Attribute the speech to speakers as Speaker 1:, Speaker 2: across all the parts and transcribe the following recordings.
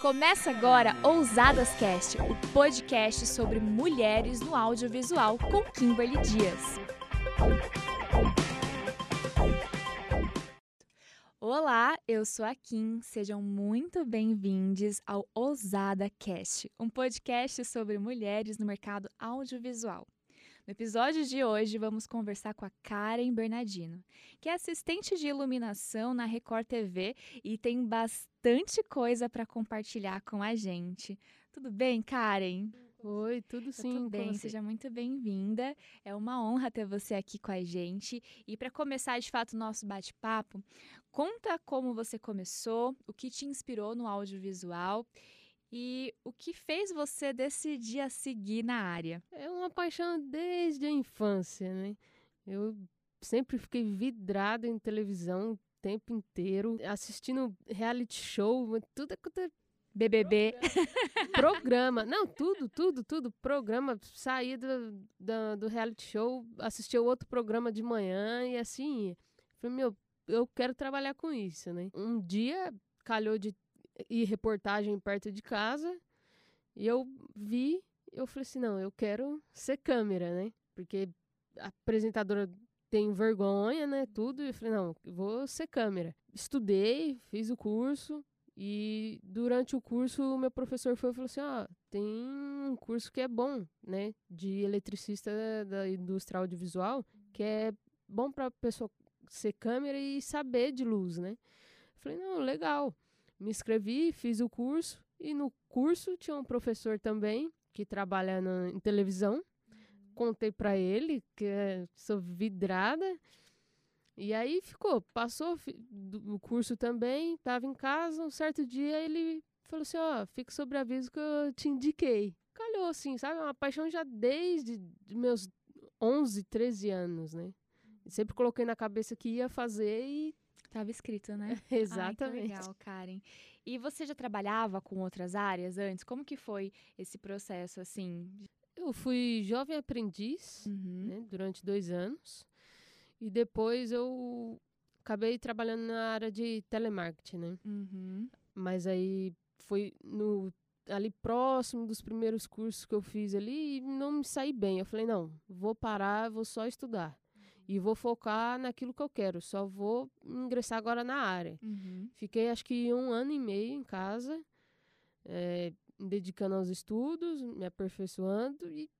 Speaker 1: Começa agora Ousadas Cast, o podcast sobre mulheres no audiovisual com Kimberly Dias. Olá, eu sou a Kim. Sejam muito bem-vindos ao Ousada Cast, um podcast sobre mulheres no mercado audiovisual. No episódio de hoje, vamos conversar com a Karen Bernardino, que é assistente de iluminação na Record TV e tem bastante coisa para compartilhar com a gente. Tudo bem, Karen?
Speaker 2: Oi, tudo sim.
Speaker 1: Tudo bem, seja muito bem-vinda. É uma honra ter você aqui com a gente. E para começar de fato o nosso bate-papo, conta como você começou, o que te inspirou no audiovisual e o que fez você decidir a seguir na área?
Speaker 2: É uma paixão desde a infância, né? Eu sempre fiquei vidrado em televisão o tempo inteiro, assistindo reality show, tudo é
Speaker 1: BBB.
Speaker 2: Programa. Não, tudo, tudo, tudo. Programa. Saí do, do, do reality show, assisti outro programa de manhã e assim. Falei, meu, eu quero trabalhar com isso, né? Um dia calhou de e reportagem perto de casa. E eu vi, eu falei assim, não, eu quero ser câmera, né? Porque a apresentadora tem vergonha, né? Tudo. E eu falei, não, vou ser câmera. Estudei, fiz o curso. E durante o curso, o meu professor foi e falou assim: ó, tem um curso que é bom, né? De eletricista da indústria audiovisual, que é bom para pessoa ser câmera e saber de luz, né? Eu falei, não, legal me inscrevi, fiz o curso e no curso tinha um professor também que trabalha na, em televisão. Contei para ele que é, sou vidrada. E aí ficou, passou o curso também, estava em casa, um certo dia ele falou assim, ó, oh, fica sobre aviso que eu te indiquei. Calhou assim, sabe? Uma paixão já desde meus 11, 13 anos, né? Sempre coloquei na cabeça que ia fazer e
Speaker 1: Tava escrito, né?
Speaker 2: Exatamente.
Speaker 1: Ai, legal, Karen. E você já trabalhava com outras áreas antes? Como que foi esse processo, assim?
Speaker 2: Eu fui jovem aprendiz uhum. né, durante dois anos. E depois eu acabei trabalhando na área de telemarketing, né? Uhum. Mas aí foi no ali próximo dos primeiros cursos que eu fiz ali e não me saí bem. Eu falei, não, vou parar, vou só estudar e vou focar naquilo que eu quero. Só vou ingressar agora na área. Uhum. Fiquei acho que um ano e meio em casa, é, dedicando aos estudos, me aperfeiçoando e,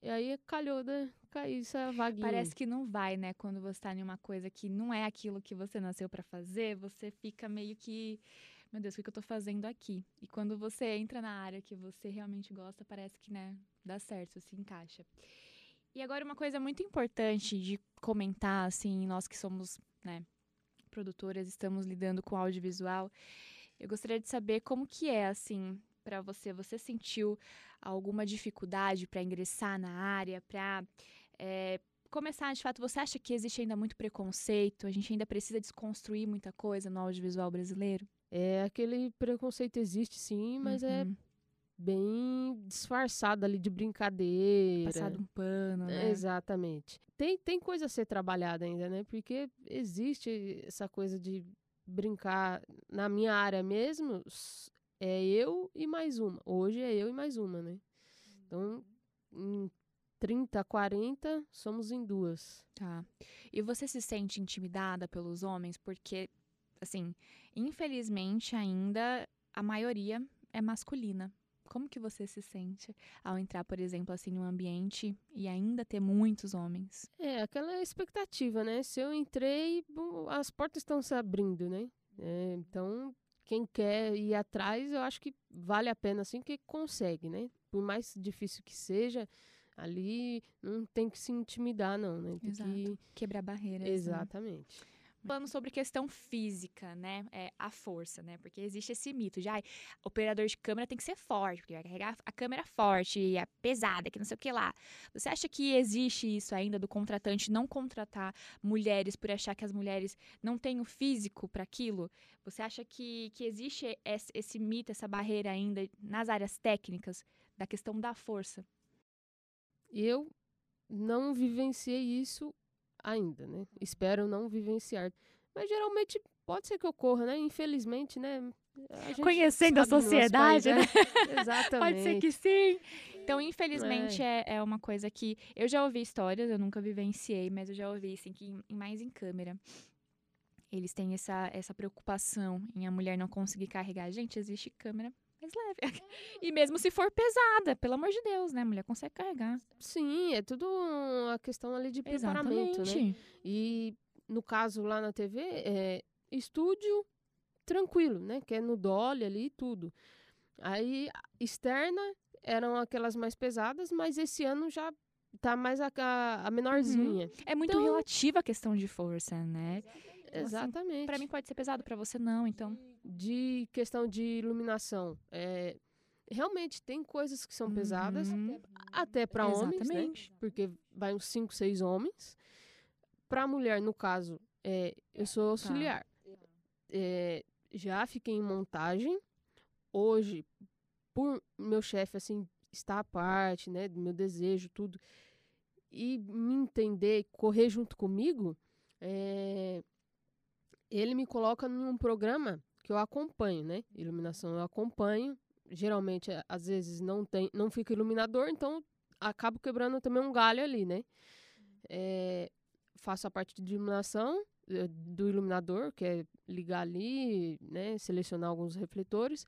Speaker 2: e aí calhou de cair essa vaguinha.
Speaker 1: Parece que não vai, né? Quando você está em uma coisa que não é aquilo que você nasceu para fazer, você fica meio que meu Deus, o que eu estou fazendo aqui? E quando você entra na área que você realmente gosta, parece que, né, dá certo, se encaixa. E agora uma coisa muito importante de comentar, assim, nós que somos, né, produtoras, estamos lidando com audiovisual, eu gostaria de saber como que é, assim, para você. Você sentiu alguma dificuldade para ingressar na área, para é, começar, de fato, você acha que existe ainda muito preconceito? A gente ainda precisa desconstruir muita coisa no audiovisual brasileiro?
Speaker 2: É, aquele preconceito existe sim, mas é uhum. é bem disfarçado ali de brincadeira.
Speaker 1: Passado um pano, né?
Speaker 2: exatamente. Tem, tem coisa a ser trabalhada ainda, né? Porque existe essa coisa de brincar. Na minha área mesmo, é eu e mais uma. Hoje é eu e mais uma, né? Então, em 30, 40, somos em duas.
Speaker 1: Tá. E você se sente intimidada pelos homens? Porque, assim, infelizmente ainda a maioria é masculina. Como que você se sente ao entrar, por exemplo, assim, num ambiente e ainda ter muitos homens?
Speaker 2: É, aquela expectativa, né? Se eu entrei, as portas estão se abrindo, né? É, então, quem quer ir atrás, eu acho que vale a pena, assim, que consegue, né? Por mais difícil que seja, ali não tem que se intimidar, não, né? Tem
Speaker 1: Exato.
Speaker 2: Que...
Speaker 1: Quebrar barreiras.
Speaker 2: Né? Exatamente.
Speaker 1: Né? Falando sobre questão física, né? É, a força, né? Porque existe esse mito de, ai, operador de câmera tem que ser forte, porque vai carregar a câmera forte, é pesada, que não sei o que lá. Você acha que existe isso ainda do contratante não contratar mulheres por achar que as mulheres não têm o físico para aquilo? Você acha que, que existe esse, esse mito, essa barreira ainda nas áreas técnicas da questão da força?
Speaker 2: Eu não vivenciei isso ainda, né? Espero não vivenciar. Mas geralmente pode ser que ocorra, né? Infelizmente, né? a
Speaker 1: Conhecendo a sociedade,
Speaker 2: país,
Speaker 1: né?
Speaker 2: é, Exatamente.
Speaker 1: Pode ser que sim. Então, infelizmente, é. é uma coisa que eu já ouvi histórias, eu nunca vivenciei, mas eu já ouvi, assim, que em- mais em câmera. Eles têm essa, essa preocupação em a mulher não conseguir carregar. Gente, existe câmera mais leve. E mesmo se for pesada, pelo amor de Deus, né? A mulher consegue carregar.
Speaker 2: Sim, é tudo uma questão ali de preparamento, né?
Speaker 1: Exatamente.
Speaker 2: E no caso lá na TV, é estúdio tranquilo, né? Que é no dolly ali e tudo. Aí, externa eram aquelas mais pesadas, mas esse ano já tá mais a, a, menorzinha.
Speaker 1: É muito
Speaker 2: Então-
Speaker 1: relativa a questão de força, né? assim,
Speaker 2: Exatamente.
Speaker 1: Pra mim pode ser pesado, pra você não, então.
Speaker 2: De questão de iluminação, é, realmente tem coisas que são pesadas,
Speaker 1: Uhum.
Speaker 2: até para homens, né? Porque vai uns 5, 6 homens. Para mulher, no caso, é, eu sou auxiliar. É, já fiquei em montagem. Hoje, por meu chefe, assim, estar à parte, né? Do meu desejo, tudo. E me entender, correr junto comigo, é, ele me coloca num programa que eu acompanho, né? Iluminação eu acompanho. Geralmente, a- às vezes, não tem, não fica iluminador, então acabo quebrando também um galho ali, né? É, faço a parte de iluminação eh, do iluminador, que é ligar ali, né? Selecionar alguns refletores.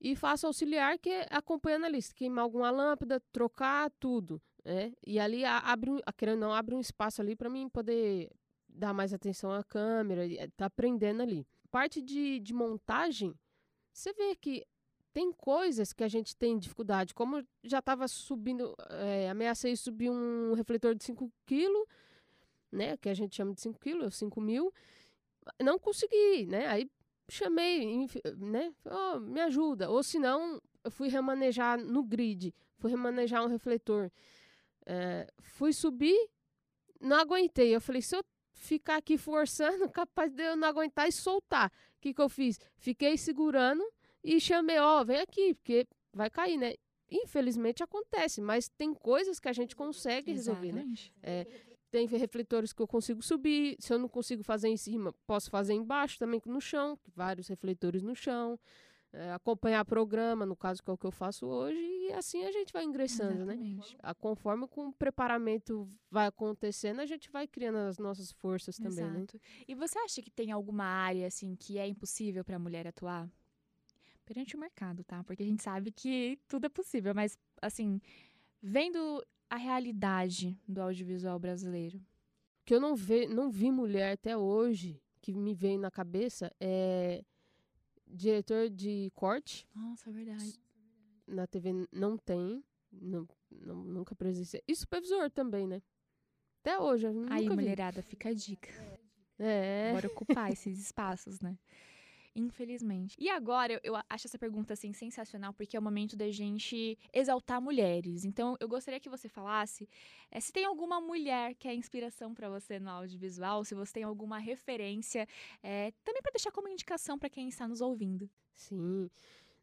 Speaker 2: E faço auxiliar, que é acompanhando ali, se queimar alguma lâmpada, trocar tudo, né? E ali abre, querendo não, abre um espaço ali para mim poder dar mais atenção à câmera, eh, tá aprendendo ali. Parte de, de montagem, você vê que tem coisas que a gente tem dificuldade, como já estava subindo, é, ameacei subir um refletor de 5 kg, né, que a gente chama de 5 kg, 5 mil, não consegui, né, aí chamei, né, "Ó, me ajuda, ou se não, eu fui remanejar no grid, fui remanejar um refletor, É, fui subir, não aguentei, eu falei, se eu ficar aqui forçando, capaz de eu não aguentar e soltar, o que que eu fiz? Fiquei segurando, e chamei, ó, vem aqui, porque vai cair, né? Infelizmente acontece, mas tem coisas que a gente consegue resolver, né?
Speaker 1: Exatamente.
Speaker 2: Tem refletores que eu consigo subir, se eu não consigo fazer em cima, posso fazer embaixo também no chão, vários refletores no chão, é, acompanhar programa, no caso que é o que eu faço hoje, e assim a gente vai ingressando, né?
Speaker 1: Exatamente.
Speaker 2: A- Conforme com o preparamento vai acontecendo, a gente vai criando as nossas forças também, né?
Speaker 1: Exato. E você acha que tem alguma área assim que é impossível para a mulher atuar? Perante o mercado, tá? Porque a gente sabe que tudo é possível, mas assim, vendo a realidade do audiovisual brasileiro.
Speaker 2: que eu não, ve, não vi mulher até hoje que me vem na cabeça é diretor de corte
Speaker 1: Nossa, é verdade.
Speaker 2: na TV não tem não, não- nunca presenciei e supervisor também né até hoje eu
Speaker 1: Aí,
Speaker 2: vi
Speaker 1: mulherada, fica a dica.
Speaker 2: é
Speaker 1: Bora ocupar esses espaços, né? Infelizmente. E agora, eu, eu acho essa pergunta, assim, sensacional, porque é o momento da gente exaltar mulheres. Então, eu gostaria que você falasse eh, se tem alguma mulher que é inspiração para você no audiovisual, se você tem alguma referência, eh, também para deixar como indicação para quem está nos ouvindo.
Speaker 2: sim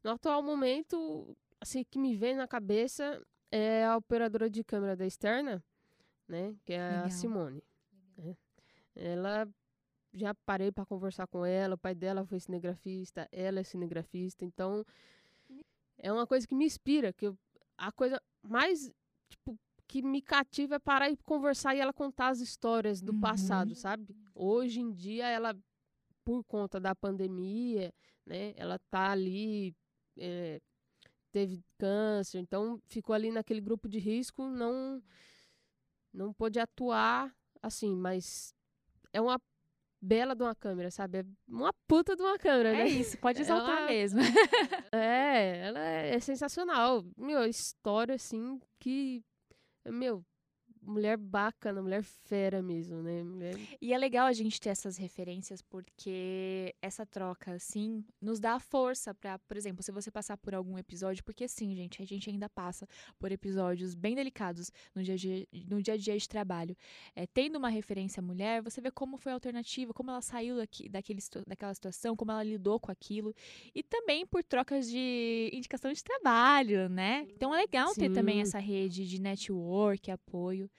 Speaker 2: no atual momento assim que me vem na cabeça é a operadora de câmera da externa né que é
Speaker 1: Legal.
Speaker 2: a Simone né? ela já parei para conversar com ela, o pai dela foi cinegrafista, ela é cinegrafista, então é uma coisa que me inspira, que eu- a coisa mais tipo que me cativa é parar e conversar e ela contar as histórias do
Speaker 1: Uhum.
Speaker 2: passado, sabe? Hoje em dia ela por conta da pandemia, né, ela tá ali é, teve câncer, então ficou ali naquele grupo de risco, não não pôde atuar assim, mas é uma bela de uma câmera, sabe? É uma puta de uma câmera,
Speaker 1: É
Speaker 2: né?
Speaker 1: isso, pode exaltar
Speaker 2: Ela-
Speaker 1: mesmo.
Speaker 2: É, ela é, é sensacional. Meu, história assim que meu, mulher bacana, mulher fera mesmo, né? Mulher
Speaker 1: E é legal a gente ter essas referências porque essa troca, assim, nos dá força pra, por exemplo, se você passar por algum episódio, porque sim, gente, a gente ainda passa por episódios bem delicados no dia a dia, no dia, a dia de trabalho. É, tendo uma referência mulher, você vê como foi a alternativa, como ela saiu daqui, daquele, daquela situação, como ela lidou com aquilo. E também por trocas de indicação de trabalho, né? Então é legal ter também
Speaker 2: Sim.
Speaker 1: essa rede de network, apoio.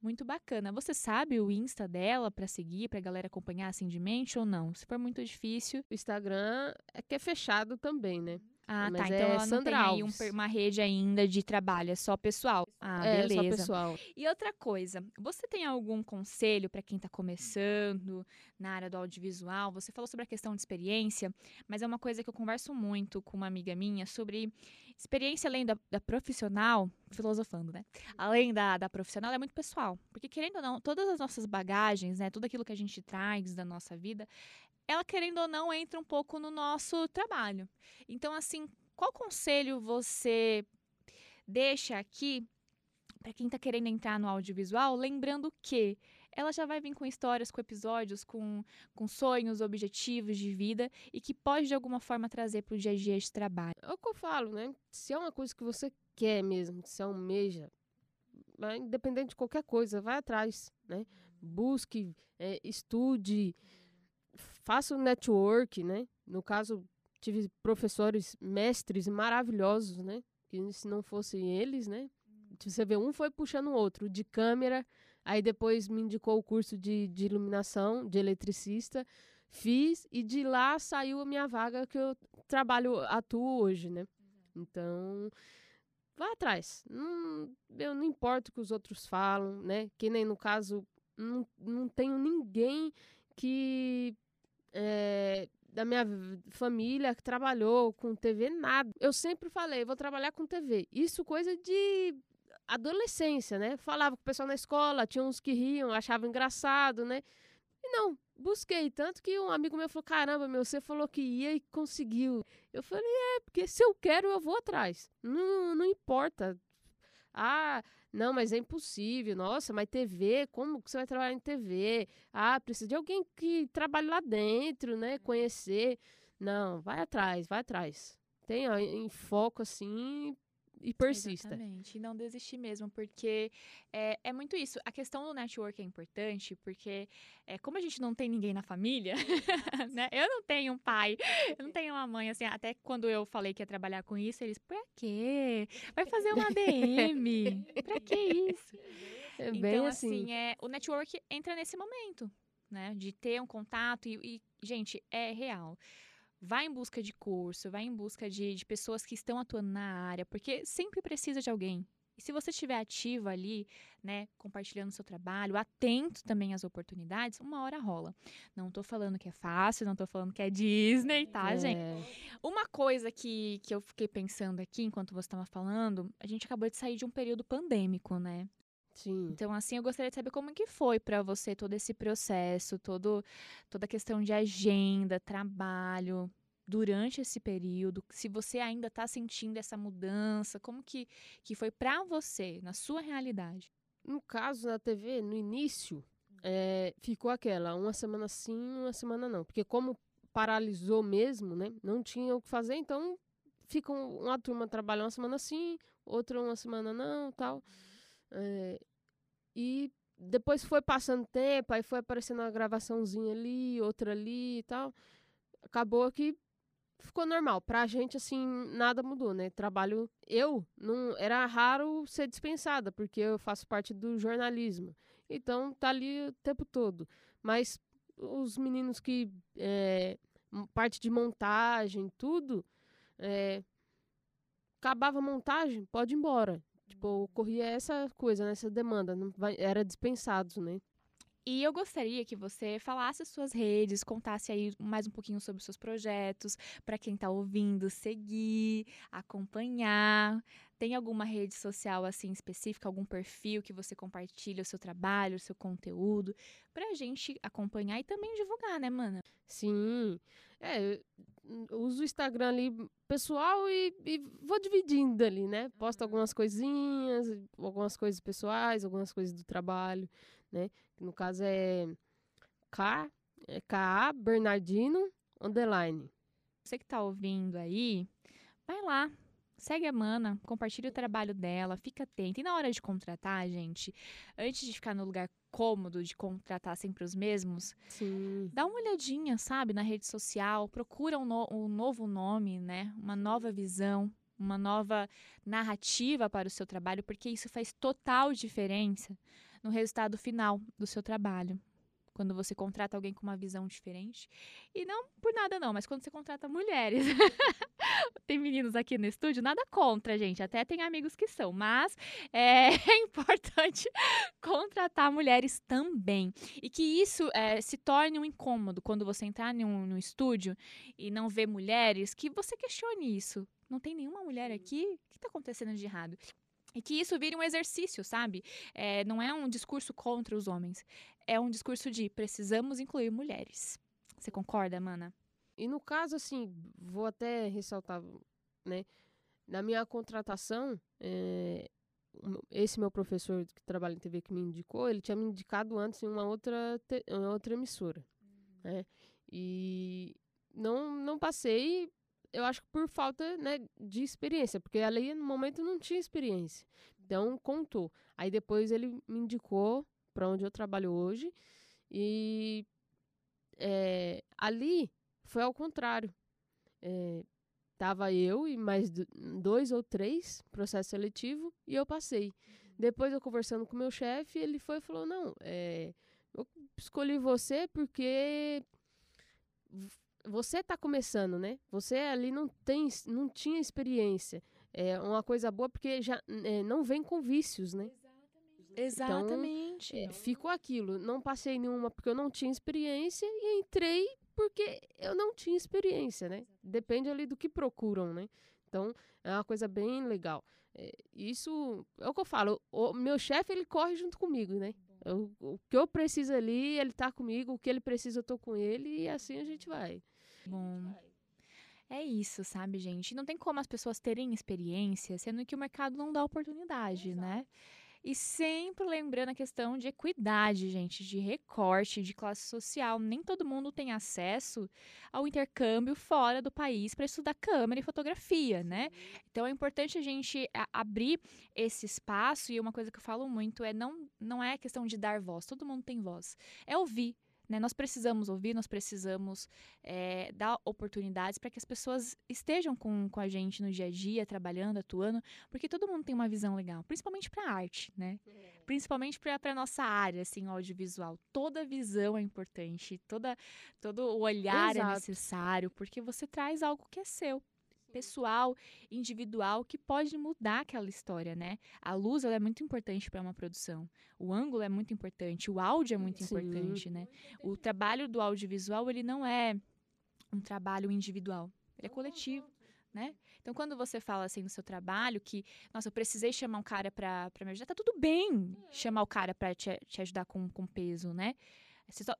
Speaker 1: Muito bacana. Você sabe o Insta dela para seguir, pra galera acompanhar assim de mente ou não? Se for muito difícil.
Speaker 2: O Instagram é que é fechado também, né?
Speaker 1: Ah,
Speaker 2: Mas
Speaker 1: tá.
Speaker 2: é
Speaker 1: Então ela não
Speaker 2: Sandra
Speaker 1: tem aí um
Speaker 2: Alves.
Speaker 1: uma rede ainda de trabalho, é só pessoal. Ah,
Speaker 2: é,
Speaker 1: beleza.
Speaker 2: só pessoal.
Speaker 1: E outra coisa, você tem algum conselho para quem está começando na área do audiovisual? Você falou sobre a questão de experiência, mas é uma coisa que eu converso muito com uma amiga minha sobre experiência além da, da profissional, filosofando, né? Além da, da profissional, é muito pessoal. Porque, querendo ou não, todas as nossas bagagens, né? Tudo aquilo que a gente traz da nossa vida, ela, querendo ou não, entra um pouco no nosso trabalho. Então, assim, qual conselho você deixa aqui para quem está querendo entrar no audiovisual, lembrando que ela já vai vir com histórias, com episódios, com, com sonhos, objetivos de vida e que pode de alguma forma trazer para o dia a dia de trabalho.
Speaker 2: É o que eu falo, né? Se é uma coisa que você quer mesmo, você almeja, vai- independente de qualquer coisa, vai atrás, né? Busque, é, estude, faça o network, né? No caso, tive professores, mestres maravilhosos, né? Que se não fossem eles, né? Você vê, um foi puxando o outro, de câmera, aí depois me indicou o curso de, de iluminação, de eletricista, fiz, e de lá saiu a minha vaga que eu trabalho, atuo hoje, né? Então, vai atrás. Não, eu não importa o que os outros falam, né? Que nem no caso, não, não tenho ninguém que é, da minha família que trabalhou com TV, nada. Eu sempre falei, vou trabalhar com TV. Isso coisa de adolescência, né? Falava com o pessoal na escola, tinha uns que riam, achavam engraçado, né? E não, busquei. Tanto que um amigo meu falou: caramba, meu, você falou que ia e conseguiu. Eu falei: é, porque se eu quero, eu vou atrás. Não, não importa. Ah, não, mas é impossível. Nossa, mas TV, como que você vai trabalhar em TV? Ah, precisa de alguém que trabalhe lá dentro, né? Conhecer. Não, vai atrás, vai atrás. Tenha em foco assim e persista.
Speaker 1: Exatamente. E não desistir mesmo, porque é, é muito isso. A questão do network é importante, porque é, como a gente não tem ninguém na família, né? Eu não tenho um pai, eu não tenho uma mãe, assim, até quando eu falei que ia trabalhar com isso, eles, pra quê? Vai fazer uma ADM? pra que isso?
Speaker 2: É bem
Speaker 1: então,
Speaker 2: assim.
Speaker 1: assim, é, o network entra nesse momento, né? De ter um contato e, e, gente, é real. Vai em busca de curso, vai em busca de, de pessoas que estão atuando na área, porque sempre precisa de alguém. E se você estiver ativo ali, né, compartilhando seu trabalho, atento também às oportunidades, uma hora rola. Não tô falando que é fácil, não tô falando que é Disney, tá, gente?
Speaker 2: É,
Speaker 1: Uma coisa que, que eu fiquei pensando aqui enquanto você estava falando, a gente acabou de sair de um período pandêmico, né?
Speaker 2: Sim.
Speaker 1: Então, assim, eu gostaria de saber como que foi para você todo esse processo, todo, toda a questão de agenda, trabalho, durante esse período, se você ainda está sentindo essa mudança, como que, que foi para você, na sua realidade?
Speaker 2: No caso da TV, no início, é, ficou aquela, uma semana sim, uma semana não. Porque como paralisou mesmo, né? Não tinha o que fazer, então fica um- uma turma trabalha uma semana sim, outra uma semana não, tal. É, e depois foi passando tempo, aí foi aparecendo uma gravaçãozinha ali, outra ali e tal. Acabou que ficou normal. Pra gente, assim, nada mudou, né? Trabalho. Eu não. Era raro ser dispensada, porque eu faço parte do jornalismo. Então, tá ali o tempo todo. Mas os meninos que. É, parte de montagem, tudo. É, acabava a montagem, pode ir embora. Tipo, ocorria essa coisa, né? Essa demanda. Não vai, era dispensados, né?
Speaker 1: E eu gostaria que você falasse as suas redes, contasse aí mais um pouquinho sobre os seus projetos, para quem está ouvindo, seguir, acompanhar. Tem alguma rede social assim específica, algum perfil que você compartilha o seu trabalho, o seu conteúdo, pra gente acompanhar e também divulgar, né, mana?
Speaker 2: Sim. É, eu uso o Instagram ali pessoal e, e vou dividindo ali, né? Posto algumas coisinhas, algumas coisas pessoais, algumas coisas do trabalho, né? No caso é K, é KA Bernardino underline.
Speaker 1: Você que tá ouvindo aí, vai lá, segue a Mana, compartilha o trabalho dela, fica atenta. E na hora de contratar, gente, antes de ficar no lugar cômodo de contratar sempre os mesmos,
Speaker 2: Sim.
Speaker 1: dá uma olhadinha, sabe, na rede social, procura um, no- um novo nome, né? Uma nova visão, uma nova narrativa para o seu trabalho, porque isso faz total diferença. no resultado final do seu trabalho quando você contrata alguém com uma visão diferente. E não por nada não, mas quando você contrata mulheres. tem meninos aqui no estúdio, nada contra, gente. Até tem amigos que são, mas é, é importante contratar mulheres também. E que isso é, se torne um incômodo quando você entrar num, num estúdio e não ver mulheres, que você questione isso. Não tem nenhuma mulher aqui? O que está acontecendo de errado? E que isso vire um exercício, sabe? É, não é um discurso contra os homens. É um discurso de precisamos incluir mulheres. Você concorda, Mana?
Speaker 2: E no caso, assim, vou até ressaltar, né? Na minha contratação, é, esse meu professor que trabalha em TV que me indicou, ele tinha me indicado antes em uma outra, uma outra emissora. Uhum. Né? E não, não passei eu acho que por falta né, de experiência, porque ali no momento não tinha experiência. Então contou. Aí depois ele me indicou para onde eu trabalho hoje e é, ali foi ao contrário. É, tava eu e mais dois ou três processo seletivo e eu passei. Depois eu conversando com meu chefe, ele foi e falou: não, é, eu escolhi você porque você está começando, né? Você ali não tem, não tinha experiência. É uma coisa boa porque já é, não vem com vícios, né?
Speaker 1: Exatamente.
Speaker 2: Então, é, ficou aquilo. Não passei nenhuma porque eu não tinha experiência e entrei porque eu não tinha experiência, né? Depende ali do que procuram, né? Então, é uma coisa bem legal. É, isso é o que eu falo. O meu chefe, ele corre junto comigo, né? Eu, o que eu preciso ali, ele tá comigo. O que ele precisa, eu tô com ele. E assim a gente vai.
Speaker 1: Bom. É isso, sabe, gente? Não tem como as pessoas terem experiência, sendo que o mercado não dá oportunidade, né? Exato. né? E sempre lembrando a questão de equidade, gente, de recorte, de classe social. Nem todo mundo tem acesso ao intercâmbio fora do país para estudar câmera e fotografia, né? Então é importante a gente abrir esse espaço. E uma coisa que eu falo muito é não, não é questão de dar voz, todo mundo tem voz. É ouvir né? Nós precisamos ouvir, nós precisamos é, dar oportunidades para que as pessoas estejam com, com a gente no dia a dia, trabalhando, atuando, porque todo mundo tem uma visão legal, principalmente para a arte, né? É. Principalmente para a nossa área, assim, audiovisual. Toda visão é importante, toda, todo o olhar é Exato. é necessário, porque você traz algo que é seu pessoal, individual, que pode mudar aquela história, né? A luz ela é muito importante para uma produção. O ângulo é muito importante, o áudio é muito Sim. importante, né? O trabalho do audiovisual, ele não é um trabalho individual, ele é coletivo. Né? Então, quando você fala assim no seu trabalho que, nossa, eu precisei chamar um cara para me ajudar, tá tudo bem chamar o cara para te, te ajudar com, com peso, né?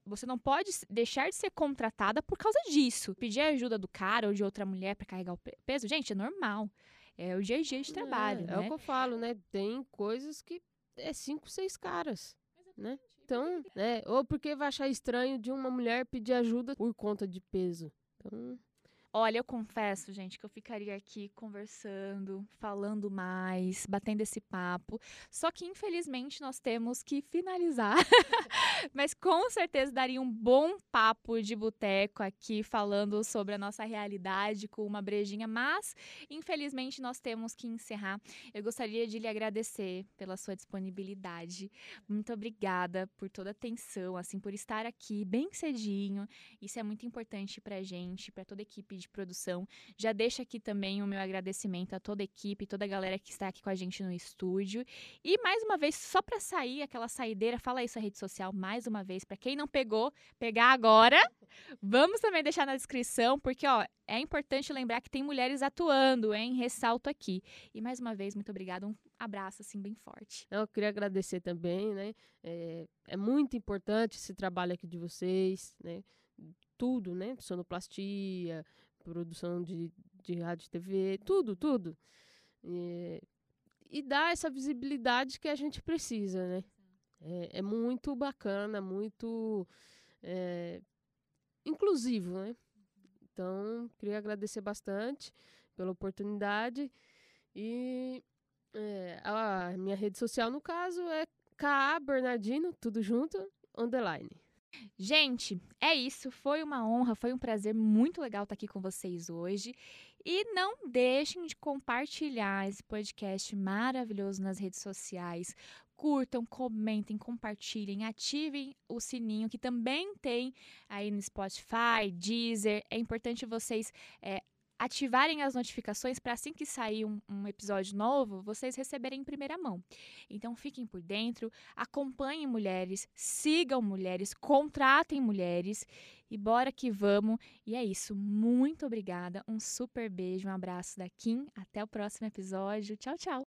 Speaker 1: Você não pode deixar de ser contratada por causa disso. Pedir ajuda do cara ou de outra mulher para carregar o peso, gente, é normal. É o dia a dia de trabalho. É,
Speaker 2: né?
Speaker 1: é o
Speaker 2: que eu falo, né? Tem coisas que é cinco, seis caras. Né? Então, né? Ou porque vai achar estranho de uma mulher pedir ajuda por conta de peso. Então,
Speaker 1: Olha, eu confesso, gente, que eu ficaria aqui conversando, falando mais, batendo esse papo. Só que, infelizmente, nós temos que finalizar. Mas com certeza daria um bom papo de boteco aqui, falando sobre a nossa realidade com uma brejinha. Mas, infelizmente, nós temos que encerrar. Eu gostaria de lhe agradecer pela sua disponibilidade. Muito obrigada por toda a atenção, assim, por estar aqui bem cedinho. Isso é muito importante pra gente, pra toda a equipe de produção. Já deixo aqui também o meu agradecimento a toda a equipe, toda a galera que está aqui com a gente no estúdio. E mais uma vez, só para sair aquela saideira, fala aí sua rede social mais uma vez para quem não pegou, pegar agora. Vamos também deixar na descrição, porque ó, é importante lembrar que tem mulheres atuando, hein? Ressalto aqui. E mais uma vez, muito obrigada. Um abraço assim bem forte.
Speaker 2: Eu queria agradecer também, né? É, é muito importante esse trabalho aqui de vocês, né? Tudo, né? Sonoplastia, produção de, de rádio TV, tudo, tudo. E, e dá essa visibilidade que a gente precisa, né? É, é muito bacana, muito é, inclusivo, né? Então, queria agradecer bastante pela oportunidade. E é, a minha rede social, no caso, é KA Bernardino, tudo junto, underline.
Speaker 1: Gente, é isso. Foi uma honra, foi um prazer muito legal estar aqui com vocês hoje. E não deixem de compartilhar esse podcast maravilhoso nas redes sociais. curtam, comentem, compartilhem, ativem o sininho que também tem aí no Spotify, Deezer. É importante vocês é, ativarem as notificações para assim que sair um, um, episódio novo, vocês receberem em primeira mão. Então fiquem por dentro, acompanhem mulheres, sigam mulheres, contratem mulheres e bora que vamos. E é isso. Muito obrigada. Um super beijo, um abraço da Kim. Até o próximo episódio. Tchau, tchau.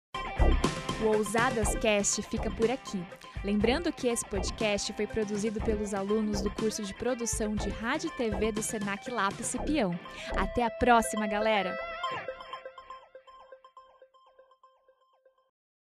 Speaker 1: O Ousadas Cast fica por aqui. Lembrando que esse podcast foi produzido pelos alunos do curso de produção de rádio e TV do Senac Lápis Peão. Até a próxima, galera!